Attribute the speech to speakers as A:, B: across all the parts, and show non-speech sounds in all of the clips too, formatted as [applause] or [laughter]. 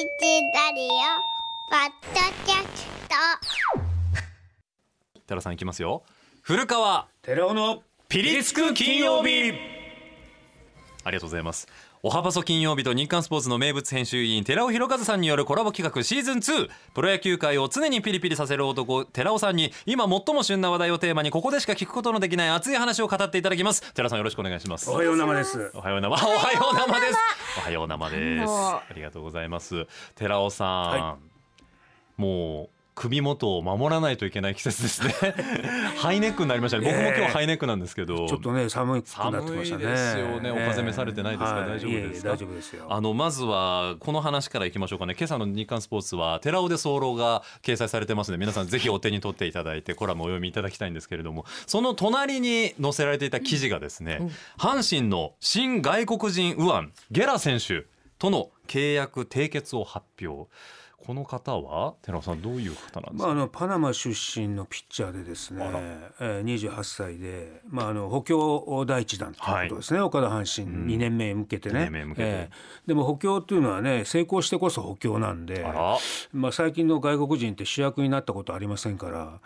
A: ラディオポッドキャスト。
B: 寺さんいきますよ。古川
C: 寺尾の
B: ピリつく金曜日。ありがとうございますおはばそ金曜日と日刊スポーツの名物編集員寺尾博和さんによるコラボ企画シーズン2プロ野球界を常にピリピリさせる男寺尾さんに今最も旬な話題をテーマにここでしか聞くことのできない熱い話を語っていただきます。寺さんよろしくお願いします。
C: おはよう生です。
B: おはよう生。おはよう生です。おはよう生です。ありがとうございます。寺尾さん、
C: は
B: もう首元を守らないといけない季節ですね。[laughs] ハイネックになりましたね。僕も今日ハイネックなんですけど。
C: ちょっとね寒くなってましたね。
B: 寒いですよね。お風邪召されてないですか？
C: は
B: 大丈夫です
C: 大丈夫ですよ。
B: あのまずはこの話からいきましょうかね。今朝の日刊スポーツは寺尾で早漏が掲載されてますので皆さんぜひお手に取っていただいてコラムをお読みいただきたいんですけれどもその隣に載せられていた記事がですね、阪神の新外国人右腕ゲラ選手との契約締結を発表。この方は寺尾さんどういう方なんです
C: まあ、
B: か、
C: あのパナマ出身のピッチャーでですねえー、28歳で、まあ、あの補強第一弾ということですね、岡田阪神2年目へ向けてね、
B: 二年目へ向けて。
C: えーでも補強というのはね成功してこそ補強なんでまあ、最近の外国人って主役になったことありませんから、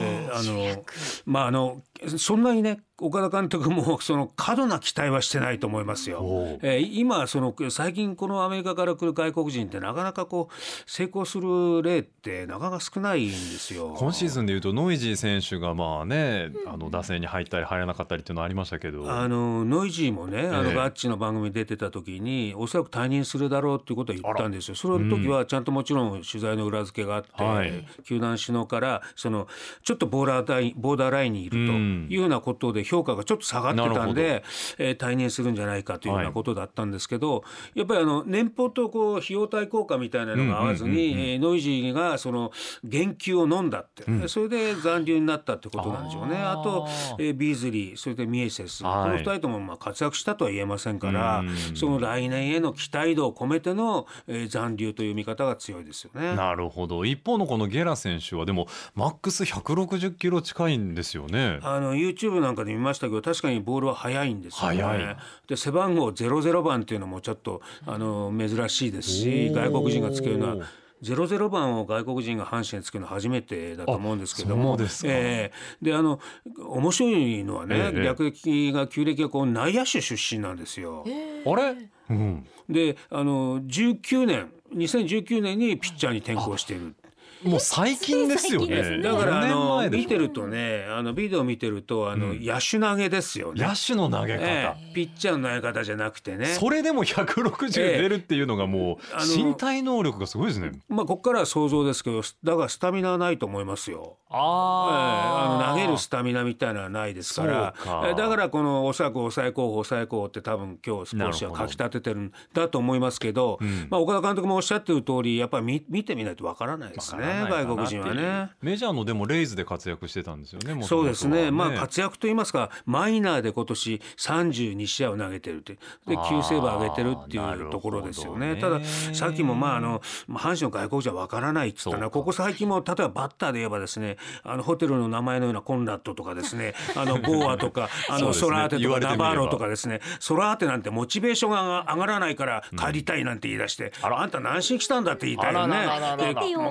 C: えーあのまああのそんなにね岡田監督もその過度な期待はしてないと思いますよ。えー今その最近このアメリカから来る外国人ってなかなかこう成功する例ってなかなか少ないんですよ。
B: 今シーズンでいうとノイジー選手がまあね、あの打線に入ったり入らなかったりっていうのはありましたけど。
C: あのノイジーもね、あの
B: ええ
C: ガッチの番組に出てた時におそらく退任するだろうっていうことは言ったんですよ。その時はちゃんともちろん取材の裏付けがあって、
B: はい。
C: 球団首脳からそのちょっとボーダーラインボーダーラインにいると
B: うん。
C: いうようなことで評価がちょっと下がってたんで、えー退任するんじゃないかというようなことだったんですけど、やっぱりあの年俸とこう費用対効果みたいなのが合わずに、えーノイジーがその減給を飲んだって、それで残留になったってことなんでしょうね。
B: あ
C: と、えービーズリーそれでミエセス、
B: はい。
C: この二人ともまあ活躍したとは言えませんから
B: うん
C: その来年への期待度を込めての、えー残留という見方が強いですよね。
B: なるほど。一方のこのゲラ選手はでもマックス160キロ近いんですよね。
C: あの YouTube なんかで見ましたけど確かにボールは速いんですよね。
B: 速い。
C: で背番号00番っていうのもちょっとあの珍しいですし外国人がつけるのは。00番を外国人が阪神につけるのは初めてだと思うんですけど
B: あ
C: も
B: そうですか
C: ええであの面白いのはね、
B: ええ
C: 略歴が旧暦がこう内野手出身なんですよ。
B: あれ、うん、
C: であの19年2019年にピッチャーに転向している。
B: もう最近ですよね。
D: ね。
C: だからあ
B: 4年
C: の見てるとねあのビデオ見てるとあの、野手投げですよね。
B: 野手の投げ方、
C: ええ。ピッチャーの投げ方じゃなくてね。
B: それでも160出るっていうのがもう
C: あの
B: 身体能力がすごいですね。
C: まあここからは想像ですけどだからスタミナはないと思いますよ。ええ。
B: あ
C: あの投げるスタミナみたいなのはないですから。
B: か。
C: ええだからこのおそらく抑え候補抑え候補って多分今日スポーツ紙は書き立ててるんだと思いますけど、まあ、岡田監督もおっしゃってる通りやっぱり見見てみないとわからないですね外国人はね。
B: メジャーのでもレイズで活躍してたんですよね
C: そうですね、まあ活躍といいますかマイナーで今年32試合を投げてるって。で
B: あー
C: 9セーブ上げてるっていうところですよね。たださっきもまああのまあ阪神の外国じゃわからないって言ったの
B: そうか。
C: はここ最近も例えばバッターで言えばですねあのホテルの名前のようなコンラッドとかですね [laughs] あのゴーアとかあのソラーテとかナバーロとかですね。ソラーテなんてモチベーションが上がらないから帰りたいなんて言い出して、あんた何しに来たんだって言いたいよね。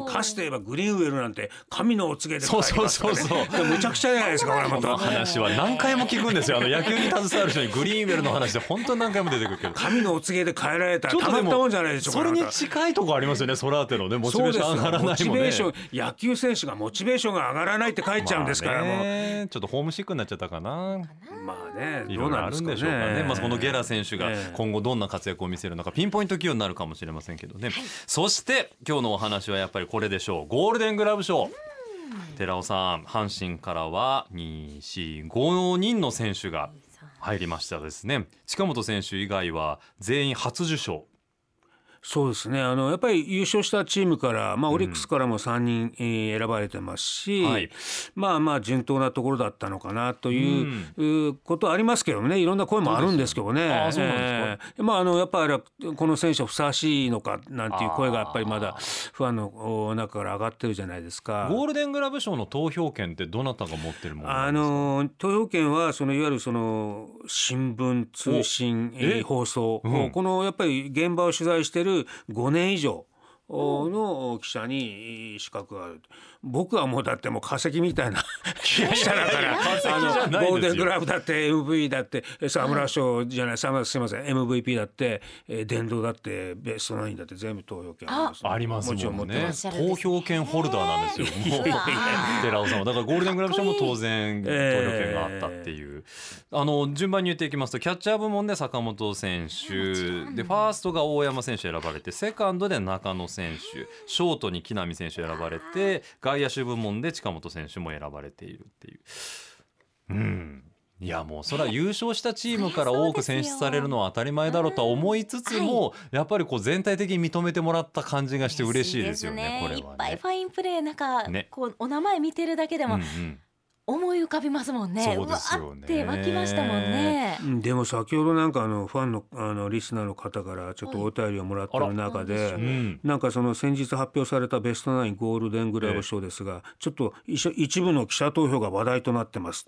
C: かつて言えばグリーンウェルなんて神のお告げで
B: そうそうそうそう。
C: でむちゃくちゃじゃないですか [laughs] これまた。
B: この話は何回も聞くんですよ。あの野球に携わる人にグリーンウェルの話で本当に何回も出てくるけど。
C: 神のお告げで帰られた
B: ちょっとで
C: らたまったもんじゃないでしょ
B: それに近いとこありますよねソラーテのねモチベーション上がら
C: モ
B: ないもんね。
C: チベーション野球選手がモチベーションが上がらないって書いちゃうんですから、
B: まあ
C: もう。
B: ねちょっとホームシックになっちゃったかな。
C: まあね
B: い
C: ど
B: ろいろあるん
C: うなんで
B: しょうかね。まあ、このゲラ選手が
C: ええ。
B: 今後どんな活躍を見せるのかピンポイント起用になるかもしれませんけどね。そして今日のお話はやっぱりこれでしょう。ゴールデングラブ賞。寺尾さん、阪神からは2、4、5人の選手が入りましたですね。近本選手以外は全員初受賞。
C: そうですね。あのやっぱり優勝したチームから、まあ、オリックスからも3人、えー選ばれてますし、
B: はい。
C: まあまあ順当なところだったのかなという、うことはありますけどね。いろんな声もあるんですけどね。
B: そうなんです
C: えーまああのやっぱりこの選手はふさわしいのかなんていう声がやっぱりまだファンの中から上がってるじゃないですか。
B: ゴールデングラブ賞の投票権ってどなたが持ってるものな
C: あ
B: んですか？
C: の投票権はそのいわゆるその新聞通信
B: え？
C: えー放送、
B: うん。
C: このやっぱり現場を取材してる5年以上の記者に資格がある僕はもうだってもう化石みたいな [laughs] 記者だからあのゴールデングラブだって MVP だって沢村賞じゃない沢村すみません MVP だって殿堂だってベストナインだって全部投票権あります、
B: ありますもんね。投票権ホルダーなんですよ。寺尾さんは。だからゴールデングラブ賞も当然投票権があったっていう、あの順番に言っていきますとキャッチャー部門で坂本選手。でファーストが大山選手選ばれてセカンドで中野選手。ショートに木浪選手選ばれて外野手部門で近本選手も選ばれているっていう。うん。いやもうそれは優勝したチームから多く選出されるのは当たり前だろうとは思いつつも、やっぱりこう全体的に認めてもらった感じがして嬉しいですよね。これは、ね、
D: いっぱいファインプレーなんか、ね、こうお名前見てるだけでも、うんうん思い浮かびますもんね。そうですよね。って湧きましたもんね。
C: でも先ほどなんかあのファンのあのリスナーの方からちょっとお便りをもらってる中で、はい、なんかその先日発表されたベストナインゴールデングラブ賞ですが、ちょっと一部の記者投票が話題となってます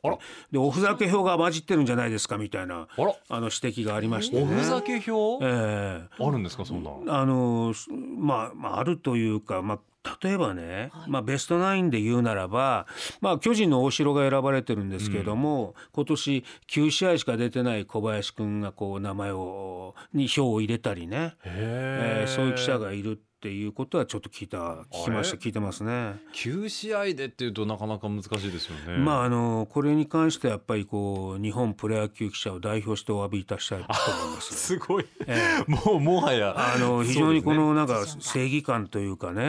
C: でおふざけ票が混じってるんじゃないですかみたいなあの指摘がありまして、
B: ね、おふざけ票？ええー、あるんですかそんな。
C: あのまあまああるというかまあ例えばね、はい、まあ、ベストナインで言うならば、まあ、巨人の大城が選ばれてるんですけれども、うん、今年9試合しか出てない小林君がこう名前をに票を入れたりね、えー、そういう記者がいるっていうことはちょっと聞いた聞きました聞いてますね。
B: 9試合でっていうとなかなか難しいですよね。
C: まああのこれに関してはやっぱりこう日本プロ野球記者を代表してお詫びいたしたいと思います。
B: すごい。えー、もうもはや
C: あの非常にこのなんか正義感というかね、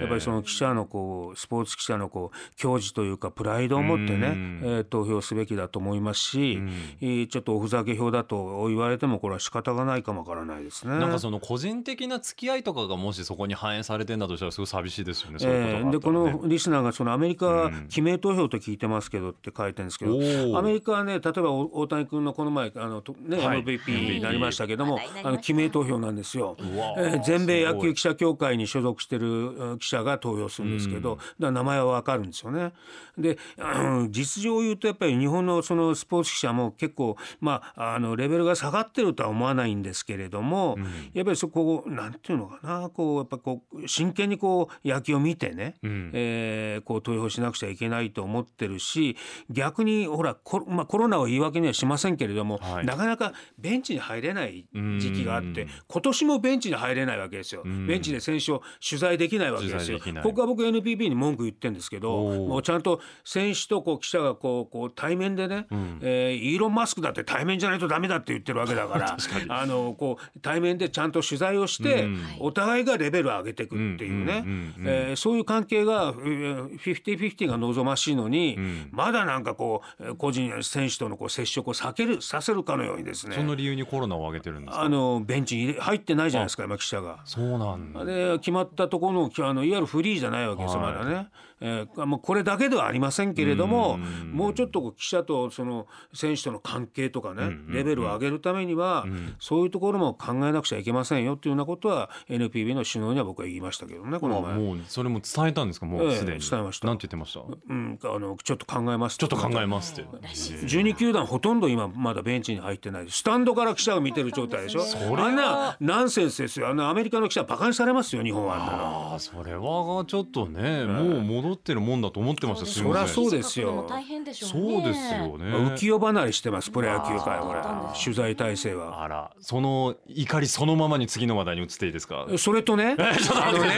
C: やっぱりその記者のこうスポーツ記者のこう矜持というかプライドを持ってね、えー、投票すべきだと思いますし、ちょっとおふざけ票だと言われてもこれは仕方がないかもわからないですね。
B: なんかその個人的な付き合いとかがもしそこに反映されてんだとしたらすごい寂しいですよね。
C: えー、でこのリスナーがそのアメリカ記名投票と聞いてますけどって書いてるんですけど、うん、アメリカはね例えば大谷君のこの前あのね、はい、MVP になりましたけども、はい、あの記名投票なんですよ。えー、全米野球記者協会に所属してる記者が投票するんですけど、うん、だ名前はわかるんですよね。で、うん、実情を言うとやっぱり日本のそのスポーツ記者も結構まああのレベルが下がってるとは思わないんですけれども、うん、やっぱりそこなんていうのかなこうやっぱこう真剣にこう野球を見てね、うん、えー、こう投票しなくちゃいけないと思ってるし逆にほらコ,、まあ、コロナを言い訳にはしませんけれども、はい、なかなかベンチに入れない時期があって今年もベンチに入れないわけですよ。ベンチで選手を取材できないわけですよ。ここは僕 NPB に文句言ってるんですけどもうちゃんと選手とこう記者がこうこう対面でね、うん、えー、イーロン・マスクだって対面じゃないとダメだって言ってるわけだから [laughs] あのこう対面でちゃんと取材をして、うん、お互いがレベルを上げていくっていうね、えそういう関係がフィフティフィフティが望ましいのに、うん、まだなんかこう個人選手とのこう接触を避けるさせるかのようにですね。
B: その理由にコロナを挙げてるんですあ
C: のベンチに入ってないじゃないですか今記者が。
B: そうなんだ。
C: で決まったところのあのいわゆるフリーじゃないわけですまだね、えー、もうこれだけではありませんけれどももうちょっと記者とその選手との関係とかね、レベルを上げるためには、そういうところも考えなくちゃいけませんよっていうようなことは NPB の首脳には僕は言いましたけどねこの前。
B: もうそれも伝えたんですか？もうすでに、え
C: 伝えました。
B: なんて言ってました？
C: うんあのちょっと考えます。
B: ちょっと考えますって。
C: 12球団ほとんど今まだベンチに入ってない。スタンドから記者が見てる状態でしょ？それあんなナンセンスですよ。あのアメリカの記者バカにされますよ日本は。
B: ああそれはちょっとね、もう戻ってるもんだと思ってました。
C: そりゃそうですよ。
D: 大変でしょ
B: うそうですよね。
C: 浮世離れしてますプロ野球界これ取材体制は。
B: あらその怒りそのままに次の話題に移っていいですか？
C: それとねあのね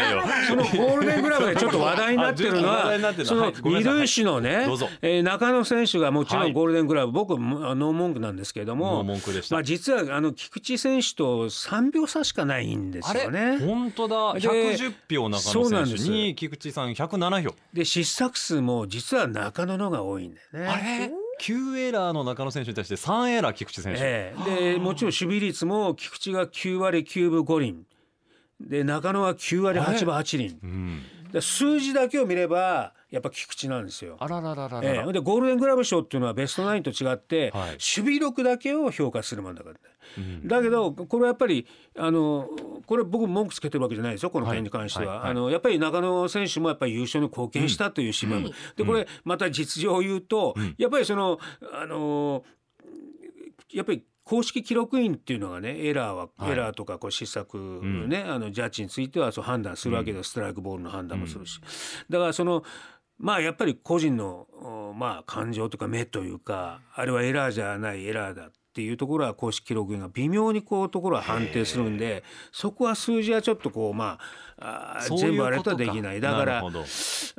C: そのゴールデングラブでちょっっと話題になってるのはその二塁手のね、え中野選手がもちろんゴールデングラブ、僕ノー文句なんですけれどもまあ実はあの菊池選手と3秒差しかないんですよね。
B: 本当だ。110票中野選手に菊池さん107票。
C: で失策数も実は中野のが多いんだよね。
B: あれ？9エラーの中野選手に対して3エラー菊池選手、
C: えー、でもちろん守備率も菊池が9割9分5厘で中野は9割8分8厘、うん。で数字だけを見ればやっぱ菊池なんですよ。
B: あららららら、
C: えー、でゴールデングラブ賞っていうのはベストナインと違って、はい、守備力だけを評価するもんだからね。うん、だけどこれはやっぱりあのこれ僕文句つけてるわけじゃないですよこの点に関しては、はいはい、あのやっぱり中野選手もやっぱり優勝に貢献したという指名も、うん、でこれまた実情を言うと、うん、やっぱりそのあのやっぱり公式記録員っていうのがねエラーは、はい、エラーとかこう失策ね、うん、あのジャッジについてはそう判断するわけで、うん、ストライクボールの判断もするし、だからそのまあやっぱり個人のまあ感情とか目というかあれはエラーじゃないエラーだっていうところは公式記録員が微妙にこうところは判定するんでそこは数字はちょっとこうまああ全部あれとはできない。だから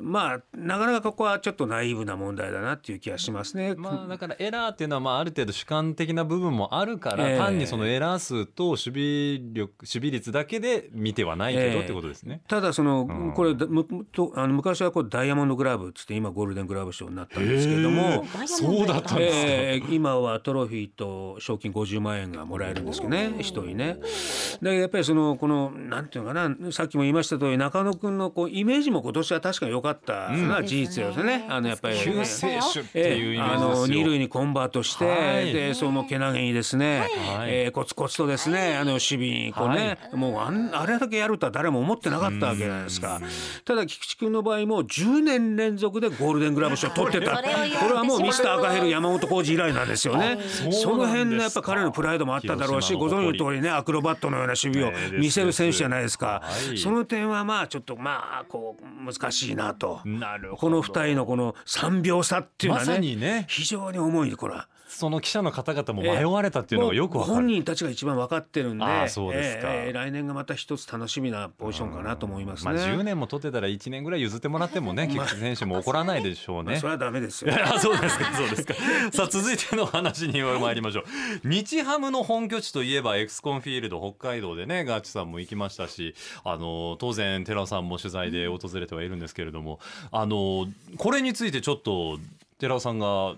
C: まあなかなかここはちょっとナイーブな問題だなっていう気がしますね。
B: まあ、だからエラーっていうのはまあある程度主観的な部分もあるから、えー、単にそのエラー数と守備力守備率だけで見てはないけどってことですね。
C: えー、ただその、うん、これむとあの昔はこうダイヤモンドグラブっつって今ゴールデングラブ賞になったんですけれども、え
B: ー、そうだったんですか、え
C: ー、今はトロフィーと賞金50万円がもらえるんですけどね一人ね。だけどやっぱりそのこのなんていうのかなさっきも言いました通り中野野君のこうイメージも今年は確かに良かったのは事実ですね。あのやっぱり。
B: 救世主っていうイメージあの
C: 二塁にコンバートして、はい、でそのけなげにですね、はい、えー、コツコツとですね、あの守備にこうね、はい、もうあんあれだけやるとは誰も思ってなかったわけじゃないですか。ただ菊池君の場合も10年連続でゴールデングラブ賞取ってた。これはもうミスター赤ヘル山本浩二以来なんですよね。その辺のやっぱ彼のプライドもあっただろうし、ご存知の通りねアクロバットのような守備を見せる選手じゃないですか。その点はまあちょっとまあこう難しいなと。なるこの2人のこの3秒差っていうのはねまね、非常に重いこれ。は。
B: その記者の方々も迷われたっていうのがよく
C: 本人たちが一番分かってるんでそうですか、えー、来年がまた一つ楽しみなポジションかなと思いますね、まあ、
B: 10年も取ってたら1年ぐらい譲ってもらってもね [laughs] 菊池選手も怒らないでしょうね、まあ、
C: それはダメですよ。[laughs]
B: そうですかそうですか。さあ続いての話に参りましょう [laughs] 日ハムの本拠地といえばエスコンフィールド北海道でねガーチさんも行きましたしあの当然寺尾さんも取材で訪れてはいるんですけれどもあのこれについてちょっと寺尾さんが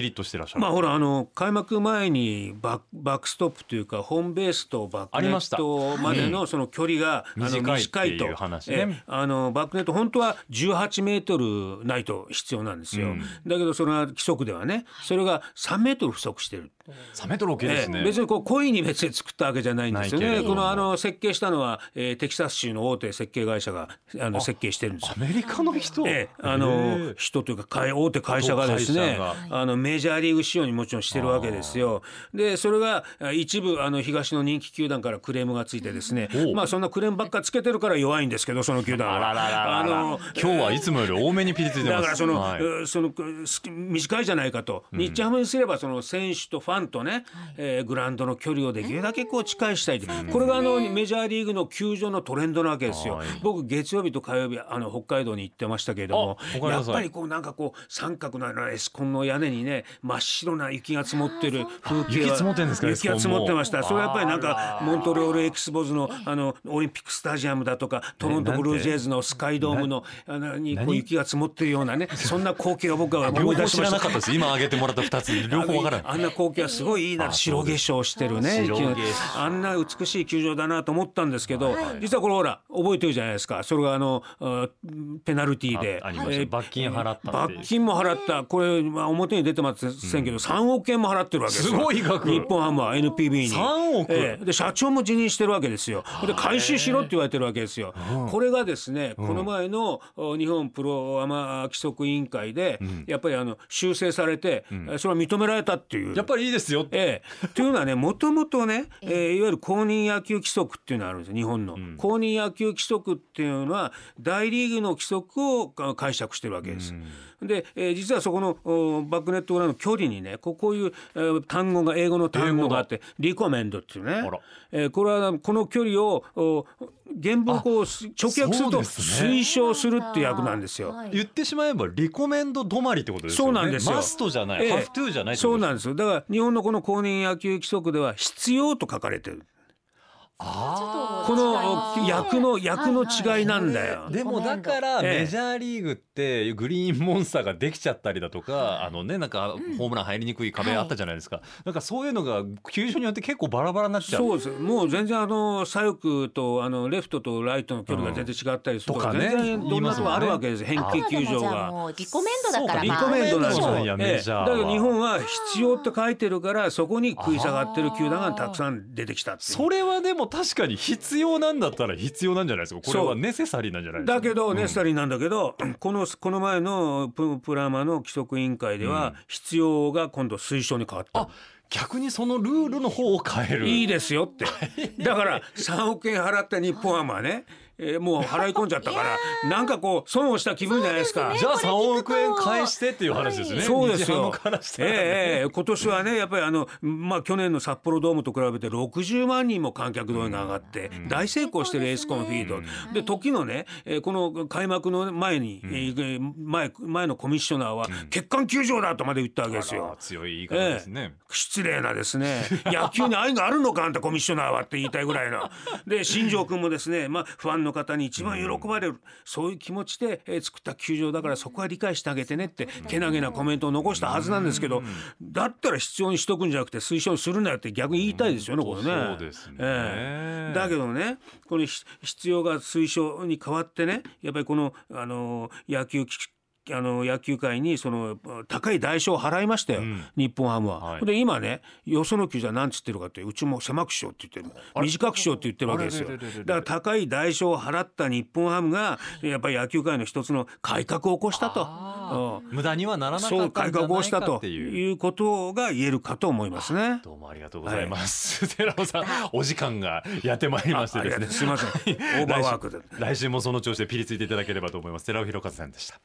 B: ピリッとしてらっしゃる。
C: まあほらあの開幕前にババックストップというかホームベースとバックネットまでのその距離が、
B: あの短いという話、ね、
C: あのバックネット本当は18メートルないと必要なんですよ、うん、だけどそれは規則ではねそれが3メートル不足してる。
B: 3メートル大きいですね、
C: 別にこう故意に別に作ったわけじゃないんですよね。このあの設計したのは、えー、テキサス州の大手設計会社があの設計してるんです
B: アメリカの人、
C: えー、あの人というか大手会社がですねあのメジャーリーグ仕様にもちろんしてるわけですよ。でそれが一部あの東の人気球団からクレームがついてですね。まあそんなクレームばっかつけてるから弱いんですけどその球団は。
B: あの今日はいつもより多めにピリついてます。
C: だからその、はい、その短いじゃないかと、日ハムにすればその選手とファンとね、はい、えー、グラウンドの距離をできるだけこう近いしたいと、これがあのメジャーリーグの球場のトレンドなわけですよ。はい、僕月曜日と火曜日あの北海道に行ってましたけれどもやっぱりこうなんかこう三角のエスコンの屋根にね真っ白な雪が積もってる風景
B: 雪積もってんですか
C: 雪が積もってました。それはやっぱりなんかモントリオールエクスボズのあのオリンピックスタジアムだとかトロントブルージェイズのスカイドームのあのにこう雪が積もってるようなねそんな光景を僕は思い出しま
B: した。今挙げてもらった二つ。両方わから
C: あんな光景はすごいいいな白化粧してるねあんな美しい球場だなと思ったんですけど、実はこれほら覚えてるじゃないですか。それがあのペナルティーで、
B: えー、罰金払った
C: 罰金も払った。これ、まあ、表に出てませんけど、うん、3億円も払ってるわけです
B: すごい額。
C: 日本ハムは NPB に。
B: 3億、え
C: ー、で社長も辞任してるわけですよ。で回収しろって言われてるわけですよ、これがですね、この前の日本プロアマ規則委員会で、うん、やっぱりあの修正されて、うん、それは認められたっていう。
B: やっぱりいいですよ。
C: ええ。ー、というのはねもともとね、えー、いわゆる公認野球規則っていうのがあるんです日本の、うん、公認野球規則っていうのは大リーグの規則を解釈してるわけです。うん。で、えー、実はそこのバックネット裏の距離にねこういう、えー、単語が英語の単語があってリコメンドっていうね、えー、これはこの距離を原文をこう直訳すると推奨するっていう役なんですよ。
B: 言ってしまえばリコメンド止まりってことですよね。そうなんですよ。マストじゃない、えー、ハフトゥーじゃない
C: そうなんですよ。だから日本のこの公認野球規則では必要と書かれてる。この役の役の違いなんだよ。
B: でもだからメジャーリーグってグリーンモンスターができちゃったりだとか、あのねなんかホームラン入りにくい壁あったじゃないですか。なんかそういうのが球場によって結構バラバラになっちゃう。
C: そうです。もう全然あの左翼とあのレフトとライトの距離が全然違ったりするとかね。全然どんなとこあるわけです。変形球場が。
D: リコメンドだから。
C: リコメンドなんですよ。だけど日本は必要って書いてるからそこに食い下がってる球団がたくさん出てきた
B: それはでも確かに必要なんだったら必要なんじゃないですか。これはネセサリーなんじゃないです
C: か。だけど、ネセサリーなんだけど [clears throat] このこの前のププラマの規則委員会では、必要が今度推奨に変わった。
B: 逆にそのルールの方を変える。
C: いいですよって。だから3億円払った日本ハムはねえー、もう払い込んじゃったからなんかこう損をした気分じゃないですか。
B: じゃあ3億円返してっていう話ですね。
C: そうですよ。ええー、今年はねやっぱりあのまあ去年の札幌ドームと比べて60万人も観客動員が上がって大成功してるエースコンフィードで時のね、えー、この開幕の前に、うん、前前のコミッショナーは欠陥球場だとまで言ったわけですよ。
B: 強い言い方ですね、
C: えー、失礼なですね野球に愛があるのかあんたコミッショナーはって言いたいぐらいな。で新庄君もですねまあファンの方に一番喜ばれる、そういう気持ちで、え作った球場だからそこは理解してあげてねってけなげなコメントを残したはずなんですけど、だったら必要にしとくんじゃなくて推奨するなよって逆に言いたいですよね、これね。
B: そうですね、え
C: ー、だけどねこの必要が推奨に変わってねやっぱりこのあの野球あの野球界にその高い代償を払いましたよ、うん、日本ハムは。はい、で今ねよその球じゃ何つってるかってうちも狭くしようって言ってる短くしようって言ってるわけですよ。だから高い代償を払った日本ハムがやっぱり野球界の一つの改革を起こしたと。
B: うん、無駄にはならなかった改革をしたと
C: いうことが言えるかと思いますね。
B: どうもありがとうございます。はい、寺尾さんお時間がやってまいりましてですね。
C: すみません。[laughs] オーバーワークで。
B: 来週もその調子でピリついていただければと思います。寺尾博和さんでした。